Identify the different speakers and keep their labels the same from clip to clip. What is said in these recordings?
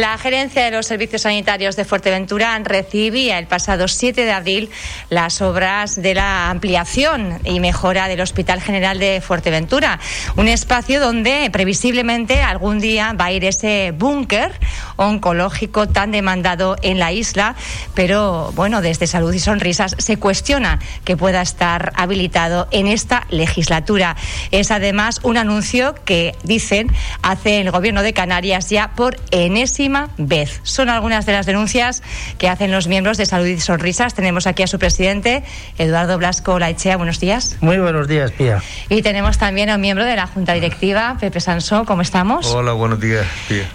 Speaker 1: La gerencia de los servicios sanitarios de Fuerteventura recibía el pasado 7 de abril las obras de la ampliación y mejora del Hospital General de Fuerteventura, un espacio donde previsiblemente algún día va a ir ese búnker oncológico tan demandado en la isla, pero bueno, desde Salud y Sonrisas se cuestiona que pueda estar habilitado en esta legislatura. Es además un anuncio que dicen hace el gobierno de Canarias ya por enésima vez. Son algunas de las denuncias que hacen los miembros de Salud y Sonrisas. Tenemos aquí a su presidente, Eduardo Blasco Laichea. Buenos días.
Speaker 2: Muy buenos días, Pía.
Speaker 1: Y tenemos también a un miembro de la Junta Directiva, Pepe Sansó. ¿Cómo estamos?
Speaker 3: Hola, buenos días, Pía.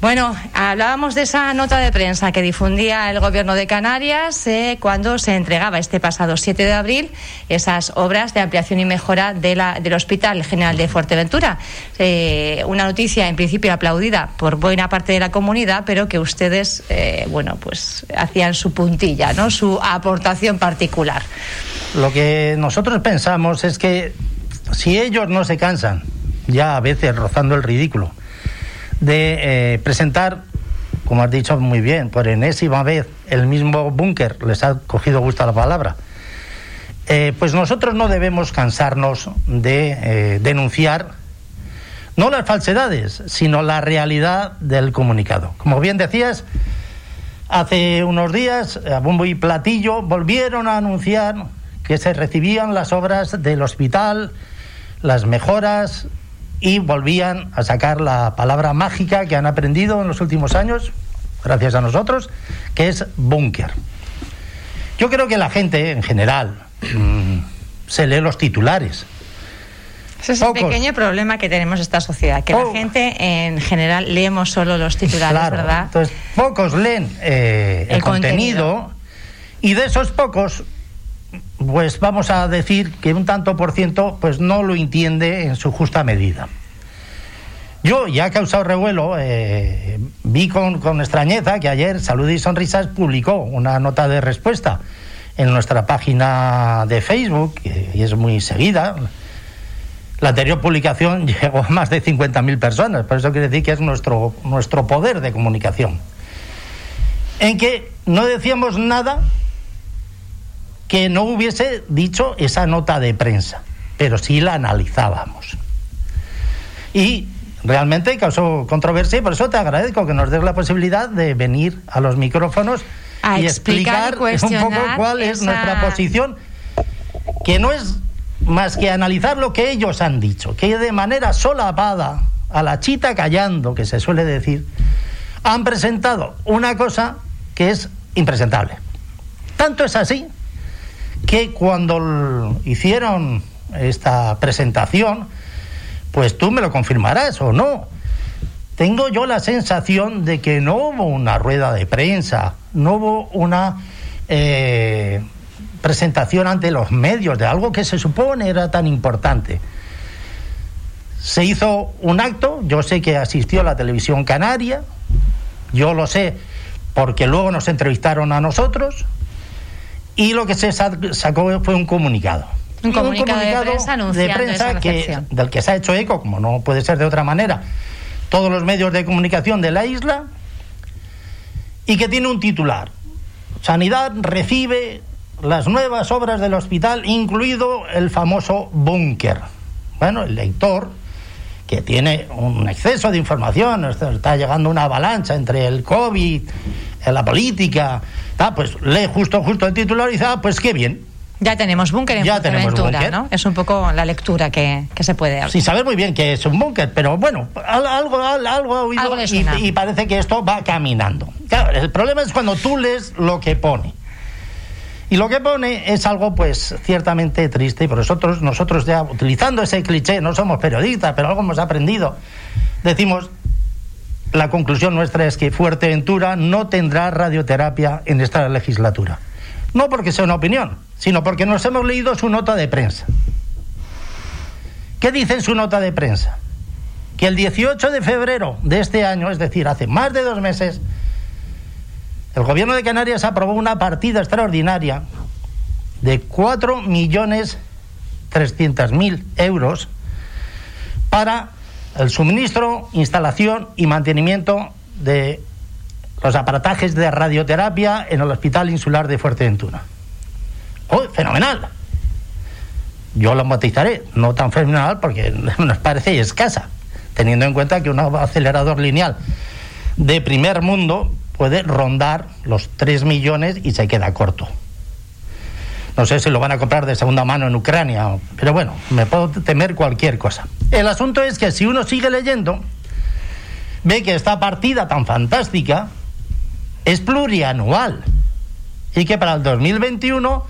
Speaker 1: Bueno, hablábamos de esa nota de prensa que difundía el Gobierno de Canarias eh, cuando se entregaba este pasado 7 de abril esas obras de ampliación y mejora de la, del Hospital General de Fuerteventura. Eh, una noticia en principio aplaudida por buena parte de la comunidad, pero que ustedes, eh, bueno, pues hacían su puntilla, ¿no? Su aportación particular.
Speaker 2: Lo que nosotros pensamos es que si ellos no se cansan, ya a veces rozando el ridículo, de eh, presentar, como has dicho muy bien, por enésima vez el mismo búnker, les ha cogido gusto la palabra, eh, pues nosotros no debemos cansarnos de eh, denunciar no las falsedades, sino la realidad del comunicado. Como bien decías, hace unos días, a bombo y platillo, volvieron a anunciar que se recibían las obras del hospital, las mejoras y volvían a sacar la palabra mágica que han aprendido en los últimos años, gracias a nosotros, que es búnker. Yo creo que la gente en general mm, se lee los titulares.
Speaker 1: Ese es el pequeño problema que tenemos esta sociedad, que la gente en general leemos solo los titulares, ¿verdad?
Speaker 2: Entonces, pocos leen eh, el, contenido y de esos pocos pues vamos a decir que un tanto por ciento pues no lo entiende en su justa medida. Yo, ya ha causado revuelo, eh, vi con, con, extrañeza que ayer Salud y Sonrisas publicó una nota de respuesta en nuestra página de Facebook, y es muy seguida. La anterior publicación llegó a más de 50.000 personas, por eso quiere decir que es nuestro, nuestro poder de comunicación. En que no decíamos nada que no hubiese dicho esa nota de prensa, pero sí la analizábamos. Y realmente causó controversia y por eso te agradezco que nos des la posibilidad de venir a los micrófonos y explicar, un poco cuál es nuestra posición, que no es más que analizar lo que ellos han dicho, que de manera solapada, a la chita callando, que se suele decir, han presentado una cosa que es impresentable. Tanto es así que cuando hicieron esta presentación, pues tú me lo confirmarás o no. Tengo yo la sensación de que no hubo una rueda de prensa, no hubo una eh, presentación ante los medios de algo que se supone era tan importante. Se hizo un acto, yo sé que asistió la televisión canaria, yo lo sé porque luego nos entrevistaron a nosotros, y lo que se sacó fue un comunicado.
Speaker 1: Un comunicado, de prensa,
Speaker 2: que, del que se ha hecho eco, como no puede ser de otra manera, todos los medios de comunicación de la isla, y que tiene un titular. Sanidad recibe las nuevas obras del hospital, incluido el famoso búnker. Bueno, el lector, que tiene un exceso de información, está llegando una avalancha entre el COVID, la política, pues lee justo, justo el titular y dice, ah, pues qué bien.
Speaker 1: Ya tenemos búnker en ya tenemos búnker. ¿no? Es un poco la lectura que, se puede
Speaker 2: hacer. Sin saber muy bien que es un búnker, pero bueno, algo, algo, ha oído y, parece que esto va caminando. Claro, el problema es cuando tú lees lo que pone. Y lo que pone es algo, pues, ciertamente triste, y por nosotros, nosotros ya, utilizando ese cliché, no somos periodistas, pero algo hemos aprendido, decimos, la conclusión nuestra es que Fuerteventura no tendrá radioterapia en esta legislatura. No porque sea una opinión, sino porque nos hemos leído su nota de prensa. ¿Qué dice en su nota de prensa? Que el 18 de febrero de este año, es decir, hace más de dos meses, el gobierno de Canarias aprobó una partida extraordinaria de 4.300.000 euros para el suministro, instalación y mantenimiento de los aparatajes de radioterapia en el Hospital Insular de Fuerteventura. ¡Oh, fenomenal! Yo lo matizaré, no tan fenomenal porque nos parece escasa, teniendo en cuenta que un acelerador lineal de primer mundo puede rondar los 3 millones y se queda corto. No sé si lo van a comprar de segunda mano en Ucrania, pero bueno, me puedo temer cualquier cosa. El asunto es que si uno sigue leyendo, ve que esta partida tan fantástica es plurianual y que para el 2021,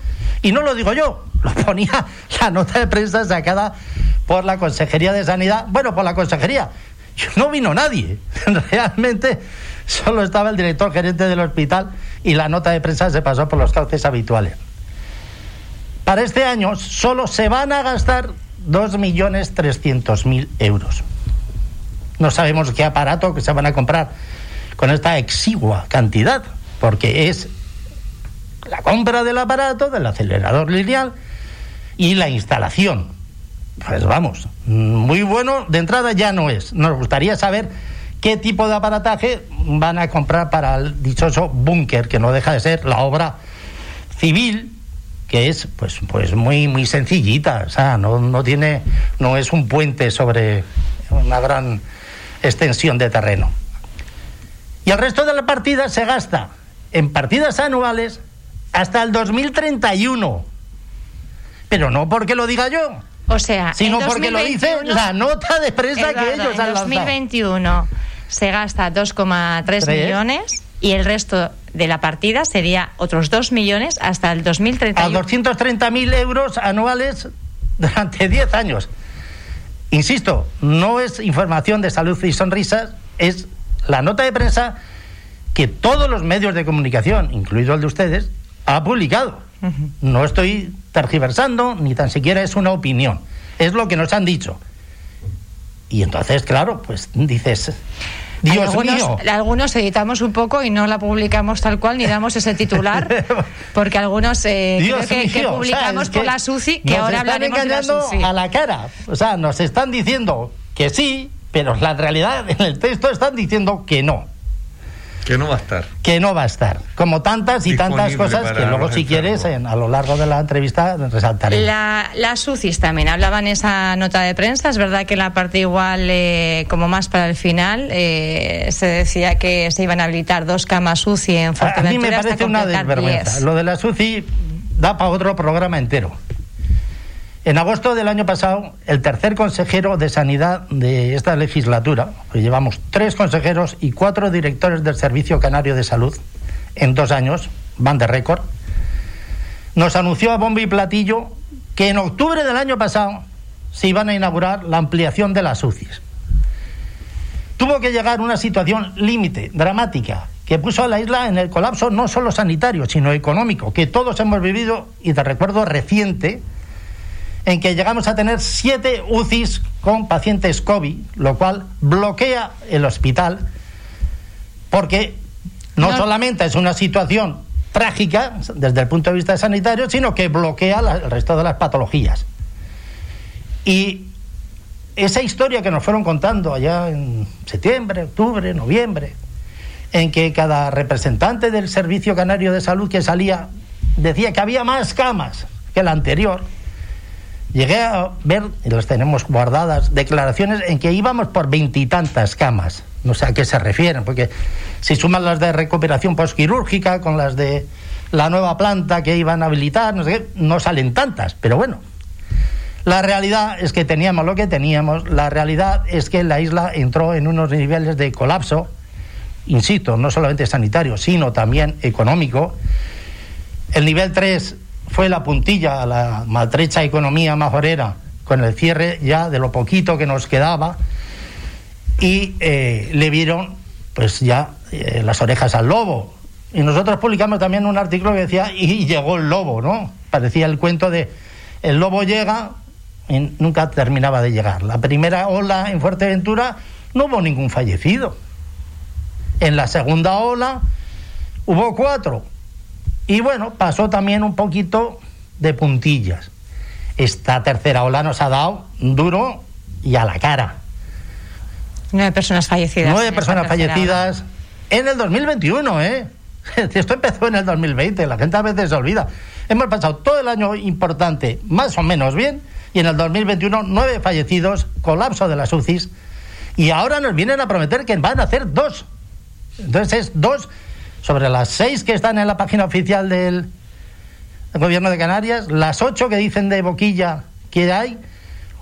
Speaker 2: y no lo digo yo, lo ponía la nota de prensa sacada por la Consejería de Sanidad, bueno, por la Consejería, no vino nadie, realmente solo estaba el director gerente del hospital y la nota de prensa se pasó por los cauces habituales. Para este año solo se van a gastar 2.300.000 euros. No sabemos qué aparato que se van a comprar con esta exigua cantidad, porque es la compra del aparato, del acelerador lineal y la instalación. Pues vamos, muy bueno de entrada ya no es. Nos gustaría saber qué tipo de aparataje van a comprar para el dichoso búnker, que no deja de ser la obra civil que es pues pues muy muy sencillita, o sea, no, no tiene no es un puente sobre una gran extensión de terreno. Y el resto de la partida se gasta en partidas anuales hasta el 2031. Pero no porque lo diga yo.
Speaker 1: O sea,
Speaker 2: sino porque lo dice la nota de prensa que ellos han
Speaker 1: En 2021 se gasta 2,3 millones y el resto de la partida sería otros 2 millones hasta el 2031.
Speaker 2: A 230.000 euros anuales durante 10 años. Insisto, no es información de salud y sonrisas, es la nota de prensa que todos los medios de comunicación, incluido el de ustedes, ha publicado. No estoy tergiversando, ni tan siquiera es una opinión. Es lo que nos han dicho. Y entonces, claro, pues dices, Dios
Speaker 1: algunos,
Speaker 2: mío.
Speaker 1: Algunos editamos un poco y no la publicamos tal cual, ni damos ese titular, porque algunos eh, creo que, que, publicamos por la SUCI, que ahora hablaremos de la SUCI.
Speaker 2: a la cara. O sea, nos están diciendo que sí, pero la realidad en el texto están diciendo que no.
Speaker 3: Que no va a estar.
Speaker 2: Que no va a estar. Como tantas y tantas cosas que luego, si quieres, en, a lo largo de la entrevista resaltaré.
Speaker 1: La, las UCIs también hablaban esa nota de prensa. Es verdad que la parte igual, eh, como más para el final, eh, se decía que se iban a habilitar dos camas UCI en Fuerteventura.
Speaker 2: A mí me parece una desvergüenza. Lo de las UCI da para otro programa entero. En agosto del año pasado, el tercer consejero de Sanidad de esta legislatura, pues llevamos tres consejeros y cuatro directores del Servicio Canario de Salud en dos años, van de récord, nos anunció a bombo y platillo que en octubre del año pasado se iban a inaugurar la ampliación de las UCIs. Tuvo que llegar una situación límite, dramática, que puso a la isla en el colapso no solo sanitario, sino económico, que todos hemos vivido y de recuerdo reciente, en que llegamos a tener siete UCIs con pacientes COVID, lo cual bloquea el hospital, porque no, no. solamente es una situación trágica desde el punto de vista sanitario, sino que bloquea la, el resto de las patologías. Y esa historia que nos fueron contando allá en septiembre, octubre, noviembre, en que cada representante del Servicio Canario de Salud que salía decía que había más camas que la anterior, llegué a ver, y las tenemos guardadas, declaraciones en que íbamos por veintitantas camas. No sé a qué se refieren, porque si suman las de recuperación postquirúrgica con las de la nueva planta que iban a habilitar, no sé qué, no salen tantas, pero bueno. La realidad es que teníamos lo que teníamos, la realidad es que la isla entró en unos niveles de colapso, insisto, no solamente sanitario, sino también económico. El nivel 3 fue la puntilla a la maltrecha economía majorera con el cierre ya de lo poquito que nos quedaba y eh, le vieron pues ya eh, las orejas al lobo. Y nosotros publicamos también un artículo que decía y llegó el lobo, ¿no? Parecía el cuento de el lobo llega y nunca terminaba de llegar. La primera ola en Fuerteventura no hubo ningún fallecido. En la segunda ola hubo cuatro. Y bueno, pasó también un poquito de puntillas. Esta tercera ola nos ha dado duro y a la cara.
Speaker 1: Nueve personas fallecidas.
Speaker 2: Nueve personas fallecidas, en el 2021, ¿eh? Esto empezó en el 2020, la gente a veces se olvida. Hemos pasado todo el año importante, más o menos bien, y en el 2021 nueve fallecidos, colapso de las UCIs, y ahora nos vienen a prometer que van a hacer dos. Entonces es dos sobre las seis que están en la página oficial del, gobierno de Canarias, las ocho que dicen de boquilla que hay,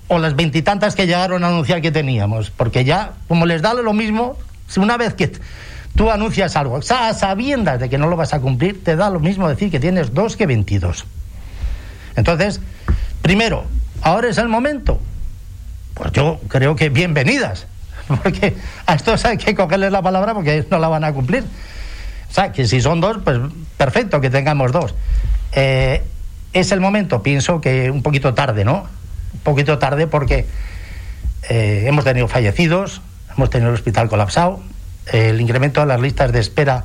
Speaker 2: o las veintitantas que llegaron a anunciar que teníamos, porque ya, como les da lo mismo, si una vez que tú anuncias algo, a sabiendas de que no lo vas a cumplir, te da lo mismo decir que tienes dos que veintidós. Entonces, primero, ahora es el momento. Pues yo creo que bienvenidas, porque a estos hay que cogerles la palabra porque no la van a cumplir. O sea, que si son dos, pues perfecto que tengamos dos. Eh, es el momento, pienso que un poquito tarde, ¿no? Un poquito tarde porque eh, hemos tenido fallecidos, hemos tenido el hospital colapsado, el incremento de las listas de espera,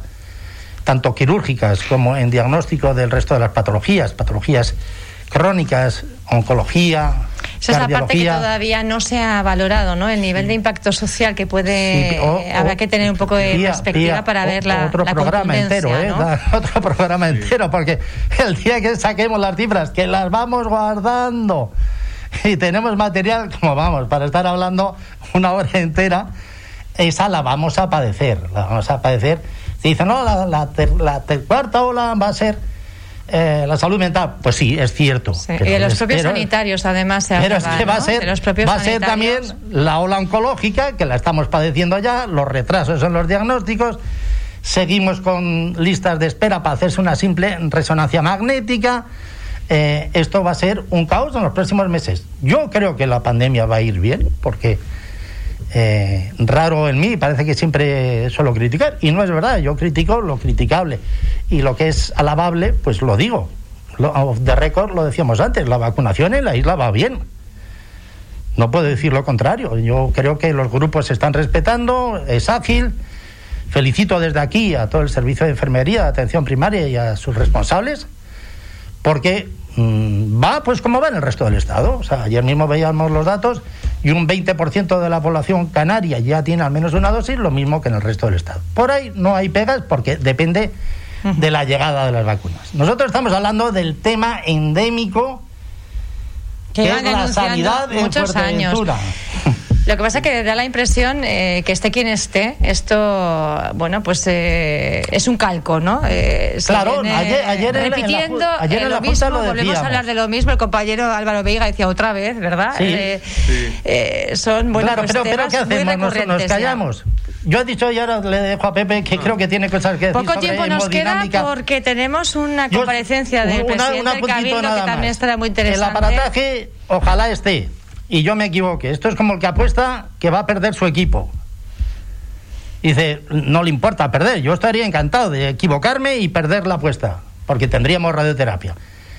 Speaker 2: tanto quirúrgicas como en diagnóstico del resto de las patologías, patologías crónicas, oncología.
Speaker 1: Esa es la parte que todavía no se ha valorado, ¿no? El nivel de impacto social que puede. habrá que tener un poco de perspectiva para ver la.
Speaker 2: Otro programa entero, ¿eh? Otro programa entero, porque el día que saquemos las cifras, que las vamos guardando y tenemos material, como vamos, para estar hablando una hora entera, esa la vamos a padecer. La vamos a padecer. Se dice, no, la, la, la cuarta ola va a ser eh, la salud mental, pues sí, es cierto.
Speaker 1: y de los propios sanitarios, además, se
Speaker 2: Pero es que va a ser, va a ser también la ola oncológica, que la estamos padeciendo ya, los retrasos en los diagnósticos. Seguimos con listas de espera para hacerse una simple resonancia magnética. Eh, esto va a ser un caos en los próximos meses. Yo creo que la pandemia va a ir bien, porque eh, raro en mí, parece que siempre suelo criticar, y no es verdad, yo critico lo criticable, y lo que es alabable, pues lo digo. de récord lo decíamos antes, la vacunación en la isla va bien. No puedo decir lo contrario, yo creo que los grupos se están respetando, es ágil. Felicito desde aquí a todo el servicio de enfermería, de atención primaria y a sus responsables, porque mm, va pues como va en el resto del Estado. Ayer mismo veíamos los datos y un 20% de la población canaria ya tiene al menos una dosis, lo mismo que en el resto del Estado. Por ahí no hay pegas porque depende de la llegada de las vacunas. Nosotros estamos hablando del tema endémico que, es la sanidad en muchos años.
Speaker 1: Lo que pasa es que da la impresión eh, que esté quien esté, esto, bueno, pues eh, es un calco, ¿no?
Speaker 2: Eh, claro, ayer, ayer
Speaker 1: repitiendo ayer en lo mismo, volvemos a hablar de lo mismo. El compañero Álvaro Veiga decía otra vez, ¿verdad? Sí. son, bueno,
Speaker 2: claro, pues pero, ¿qué hacemos? ¿Nos, callamos? Yo he dicho y ahora le dejo a Pepe que creo que tiene cosas que
Speaker 1: decir. Poco tiempo nos queda porque tenemos una comparecencia del presidente del Cabildo que también estará muy interesante.
Speaker 2: El aparataje, ojalá esté y yo me equivoque. Esto es como el que apuesta que va a perder su equipo. dice, no le importa perder, yo estaría encantado de equivocarme y perder la apuesta, porque tendríamos radioterapia.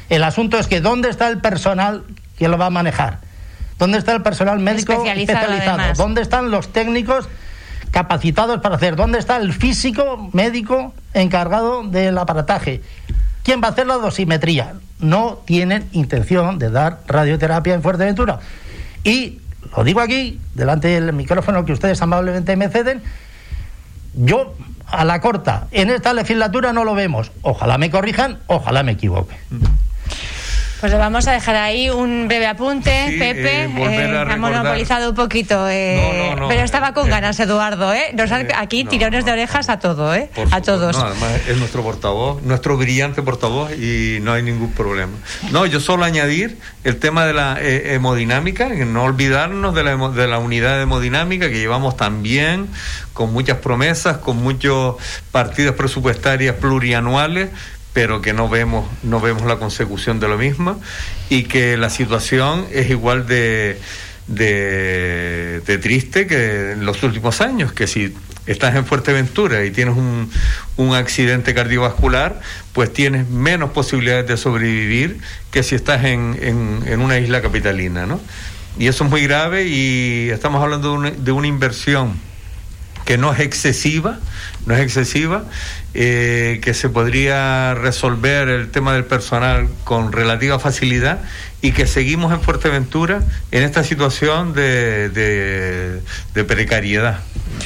Speaker 2: El asunto es que ¿dónde está el personal que lo va a manejar? ¿Dónde está el personal médico especializado? ¿Dónde están los técnicos capacitados para hacer? ¿Dónde está el físico médico encargado del aparataje? ¿Quién va a hacer la dosimetría? No tienen intención de dar radioterapia en Fuerteventura. Y lo digo aquí, delante del micrófono que ustedes amablemente me ceden, yo a la corta, en esta legislatura no lo vemos. Ojalá me corrijan, ojalá me equivoque.
Speaker 1: Pues le vamos a dejar ahí un breve apunte, Pepe. Eh, eh, ha monopolizado un poquito, eh, pero estaba con ganas, Eduardo. ¿eh? Nos aquí tirones de orejas a todo, ¿eh? a todos.
Speaker 3: además es nuestro portavoz, nuestro brillante portavoz y no hay ningún problema. No, yo solo añadir el tema de la hemodinámica, no olvidarnos de la, de la unidad de hemodinámica que llevamos también con muchas promesas, con muchos partidos presupuestarias plurianuales pero que no vemos, no vemos la consecución de lo mismo y que la situación es igual de, de, triste que en los últimos años, que si estás en Fuerteventura y tienes un, un, accidente cardiovascular, pues tienes menos posibilidades de sobrevivir que si estás en, en, en una isla capitalina, ¿no? Y eso es muy grave y estamos hablando de una, de una inversión que no es excesiva, no es excesiva, eh, que se podría resolver el tema del personal con relativa facilidad y que seguimos en Fuerteventura en esta situación de, de, de precariedad,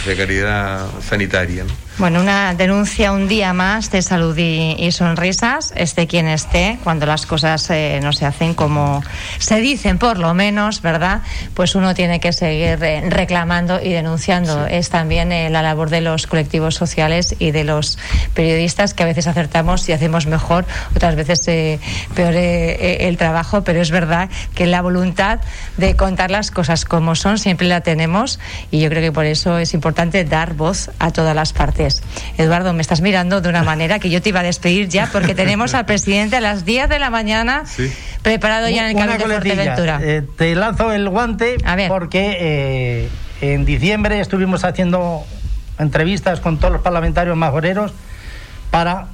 Speaker 3: precariedad sanitaria.
Speaker 1: Bueno, una denuncia un día más de salud y, sonrisas, esté quien esté, cuando las cosas eh, no se hacen como se dicen, por lo menos, ¿verdad? Pues uno tiene que seguir eh, reclamando y denunciando. Es también eh, la labor de los colectivos sociales y de los periodistas que a veces acertamos y hacemos mejor, otras veces peor el trabajo, pero es verdad que la voluntad de contar las cosas como son siempre la tenemos y yo creo que por eso es importante dar voz a todas las partes. Eduardo, me estás mirando de una manera que yo te iba a despedir ya porque tenemos al presidente a las 10 de la mañana preparado ya en el camino de Fuerteventura.
Speaker 2: Eh, te lanzo el guante porque eh, en diciembre estuvimos haciendo entrevistas con todos los parlamentarios majoreros para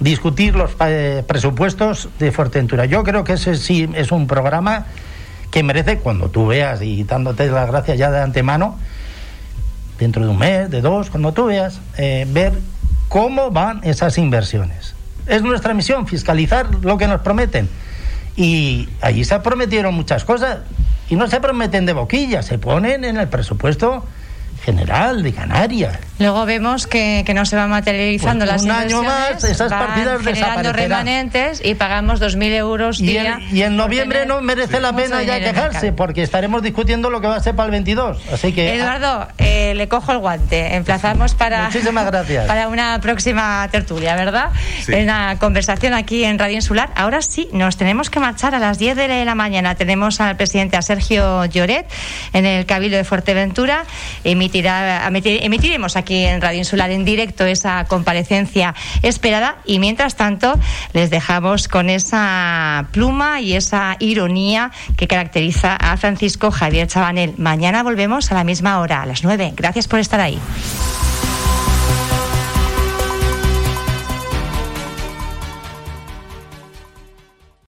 Speaker 2: discutir los eh, presupuestos de Fuerteventura. Yo creo que ese sí es un programa que merece, cuando tú veas y dándote las gracias ya de antemano, dentro de un mes, de dos, cuando tú veas, eh, ver cómo van esas inversiones. Es nuestra misión fiscalizar lo que nos prometen. Y allí se prometieron muchas cosas y no se prometen de boquilla, se ponen en el presupuesto general de Canarias.
Speaker 1: Luego vemos que, no se van materializando
Speaker 2: pues
Speaker 1: las
Speaker 2: un año más esas partidas
Speaker 1: generando remanentes y pagamos 2.000 euros día.
Speaker 2: Y en, noviembre no merece la pena ya quejarse porque estaremos discutiendo lo que va a ser para el 22. Así que
Speaker 1: Eduardo, eh, le cojo el guante. Emplazamos para
Speaker 2: Muchísimas gracias.
Speaker 1: para una próxima tertulia, ¿verdad? En una conversación aquí en Radio Insular. Ahora sí, nos tenemos que marchar a las 10 de la mañana. Tenemos al presidente a Sergio Lloret en el Cabildo de Fuerteventura. Emitirá, emitiremos aquí aquí en Radio Insular en directo esa comparecencia esperada y mientras tanto les dejamos con esa pluma y esa ironía que caracteriza a Francisco Javier Chabanel. Mañana volvemos a la misma hora, a las nueve. Gracias por estar ahí.